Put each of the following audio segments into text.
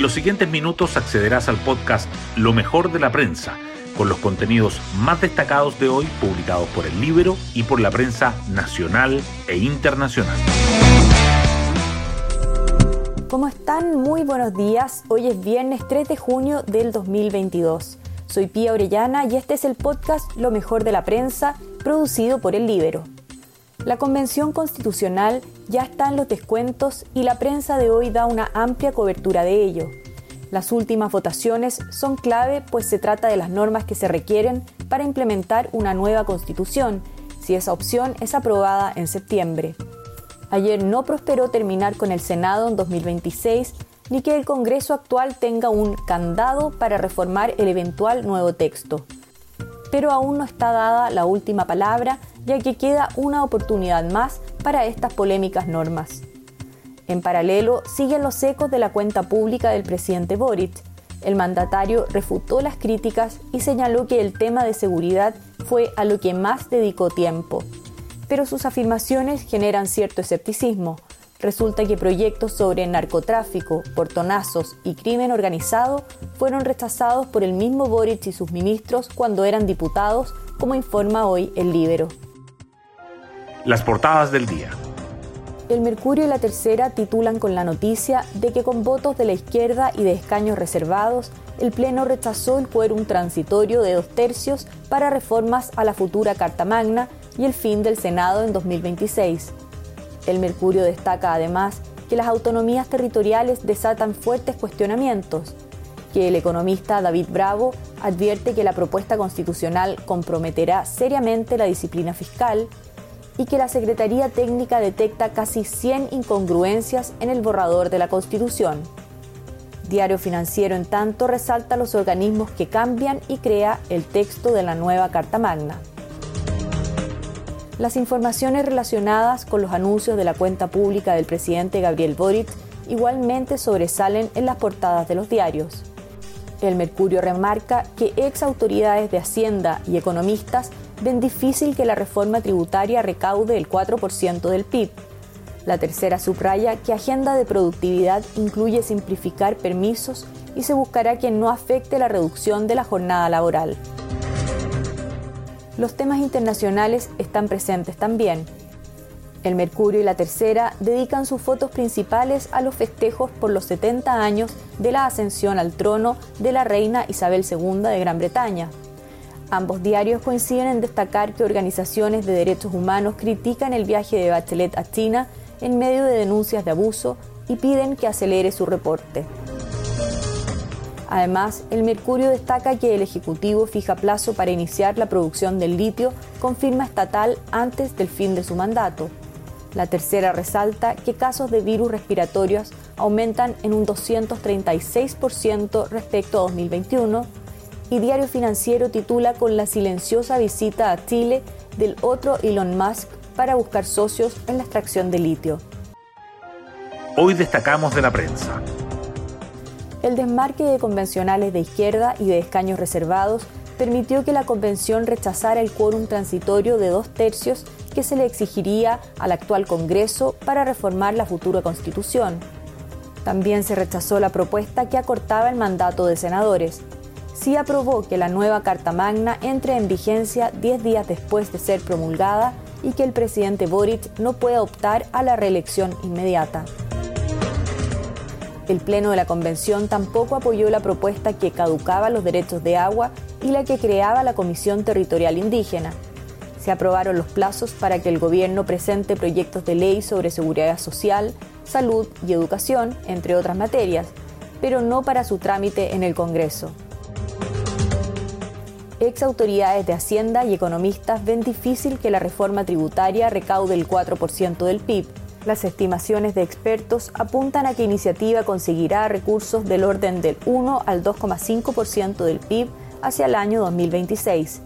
En los siguientes minutos accederás al podcast Lo mejor de la prensa, con los contenidos más destacados de hoy publicados por el Libro y por la prensa nacional e internacional. ¿Cómo están? Muy buenos días. Hoy es viernes 3 de junio del 2022. Soy Pía Orellana y este es el podcast Lo mejor de la prensa, producido por el Libero. La Convención Constitucional ya está en los descuentos y la prensa de hoy da una amplia cobertura de ello. Las últimas votaciones son clave pues se trata de las normas que se requieren para implementar una nueva constitución, si esa opción es aprobada en septiembre. Ayer no prosperó terminar con el Senado en 2026 ni que el Congreso actual tenga un candado para reformar el eventual nuevo texto. Pero aún no está dada la última palabra ya que queda una oportunidad más para estas polémicas normas. En paralelo, siguen los ecos de la cuenta pública del presidente Boric. El mandatario refutó las críticas y señaló que el tema de seguridad fue a lo que más dedicó tiempo. Pero sus afirmaciones generan cierto escepticismo. Resulta que proyectos sobre narcotráfico, portonazos y crimen organizado fueron rechazados por el mismo Boric y sus ministros cuando eran diputados, como informa hoy el Libero. Las portadas del día. El Mercurio y la Tercera titulan con la noticia de que con votos de la izquierda y de escaños reservados, el Pleno rechazó el quórum transitorio de dos tercios para reformas a la futura Carta Magna y el fin del Senado en 2026. El Mercurio destaca además que las autonomías territoriales desatan fuertes cuestionamientos, que el economista David Bravo advierte que la propuesta constitucional comprometerá seriamente la disciplina fiscal y que la Secretaría Técnica detecta casi 100 incongruencias en el borrador de la Constitución. Diario Financiero, en tanto, resalta los organismos que cambian y crea el texto de la nueva Carta Magna. Las informaciones relacionadas con los anuncios de la cuenta pública del presidente Gabriel Boric igualmente sobresalen en las portadas de los diarios. El Mercurio remarca que ex autoridades de Hacienda y economistas ven difícil que la reforma tributaria recaude el 4% del PIB. La tercera subraya que agenda de productividad incluye simplificar permisos y se buscará que no afecte la reducción de la jornada laboral. Los temas internacionales están presentes también. El Mercurio y la Tercera dedican sus fotos principales a los festejos por los 70 años de la ascensión al trono de la reina Isabel II de Gran Bretaña. Ambos diarios coinciden en destacar que organizaciones de derechos humanos critican el viaje de Bachelet a China en medio de denuncias de abuso y piden que acelere su reporte. Además, el Mercurio destaca que el Ejecutivo fija plazo para iniciar la producción del litio con firma estatal antes del fin de su mandato. La tercera resalta que casos de virus respiratorios aumentan en un 236% respecto a 2021 y Diario Financiero titula con la silenciosa visita a Chile del otro Elon Musk para buscar socios en la extracción de litio. Hoy destacamos de la prensa. El desmarque de convencionales de izquierda y de escaños reservados permitió que la convención rechazara el quórum transitorio de dos tercios que se le exigiría al actual Congreso para reformar la futura Constitución. También se rechazó la propuesta que acortaba el mandato de senadores, sí aprobó que la nueva Carta Magna entre en vigencia 10 días después de ser promulgada y que el presidente Boric no pueda optar a la reelección inmediata. El Pleno de la Convención tampoco apoyó la propuesta que caducaba los derechos de agua y la que creaba la Comisión Territorial Indígena. Se aprobaron los plazos para que el gobierno presente proyectos de ley sobre seguridad social, salud y educación, entre otras materias, pero no para su trámite en el Congreso ex autoridades de Hacienda y economistas ven difícil que la reforma tributaria recaude el 4% del PIB. Las estimaciones de expertos apuntan a que iniciativa conseguirá recursos del orden del 1 al 2,5% del PIB hacia el año 2026.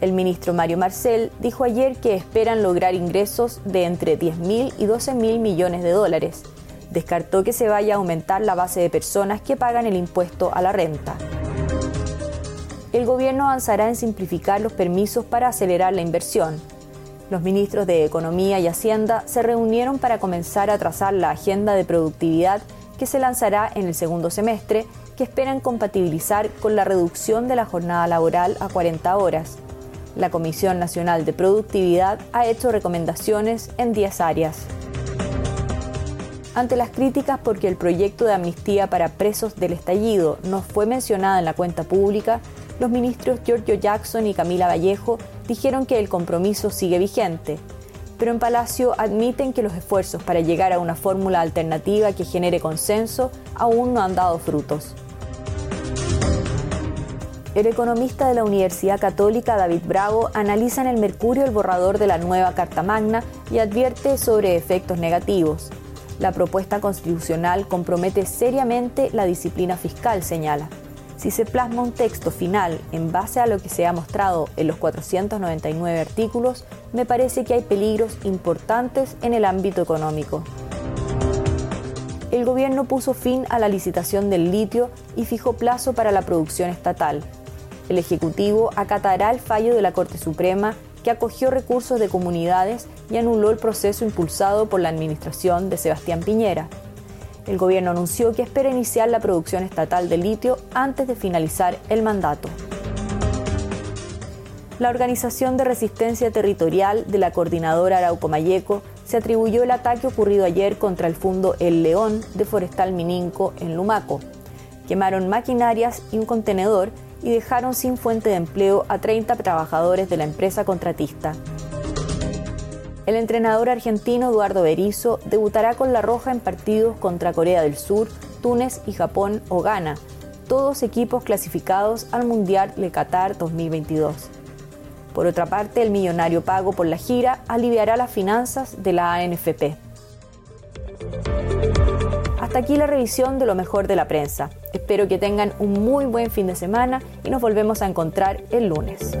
El ministro Mario Marcel dijo ayer que esperan lograr ingresos de entre 10.000 y 12.000 millones de dólares. Descartó que se vaya a aumentar la base de personas que pagan el impuesto a la renta el gobierno avanzará en simplificar los permisos para acelerar la inversión. Los ministros de Economía y Hacienda se reunieron para comenzar a trazar la agenda de productividad que se lanzará en el segundo semestre, que esperan compatibilizar con la reducción de la jornada laboral a 40 horas. La Comisión Nacional de Productividad ha hecho recomendaciones en 10 áreas. Ante las críticas porque el proyecto de amnistía para presos del estallido no fue mencionado en la cuenta pública, los ministros Giorgio Jackson y Camila Vallejo dijeron que el compromiso sigue vigente, pero en Palacio admiten que los esfuerzos para llegar a una fórmula alternativa que genere consenso aún no han dado frutos. El economista de la Universidad Católica David Bravo analiza en el Mercurio el borrador de la nueva Carta Magna y advierte sobre efectos negativos. La propuesta constitucional compromete seriamente la disciplina fiscal, señala. Si se plasma un texto final en base a lo que se ha mostrado en los 499 artículos, me parece que hay peligros importantes en el ámbito económico. El gobierno puso fin a la licitación del litio y fijó plazo para la producción estatal. El Ejecutivo acatará el fallo de la Corte Suprema que acogió recursos de comunidades y anuló el proceso impulsado por la administración de Sebastián Piñera el gobierno anunció que espera iniciar la producción estatal de litio antes de finalizar el mandato. La Organización de Resistencia Territorial de la Coordinadora Arauco Mayeco se atribuyó el ataque ocurrido ayer contra el fundo El León de Forestal Mininco en Lumaco. Quemaron maquinarias y un contenedor y dejaron sin fuente de empleo a 30 trabajadores de la empresa contratista. El entrenador argentino Eduardo Berizzo debutará con la Roja en partidos contra Corea del Sur, Túnez y Japón o Ghana, todos equipos clasificados al Mundial de Qatar 2022. Por otra parte, el millonario pago por la gira aliviará las finanzas de la ANFP. Hasta aquí la revisión de lo mejor de la prensa. Espero que tengan un muy buen fin de semana y nos volvemos a encontrar el lunes.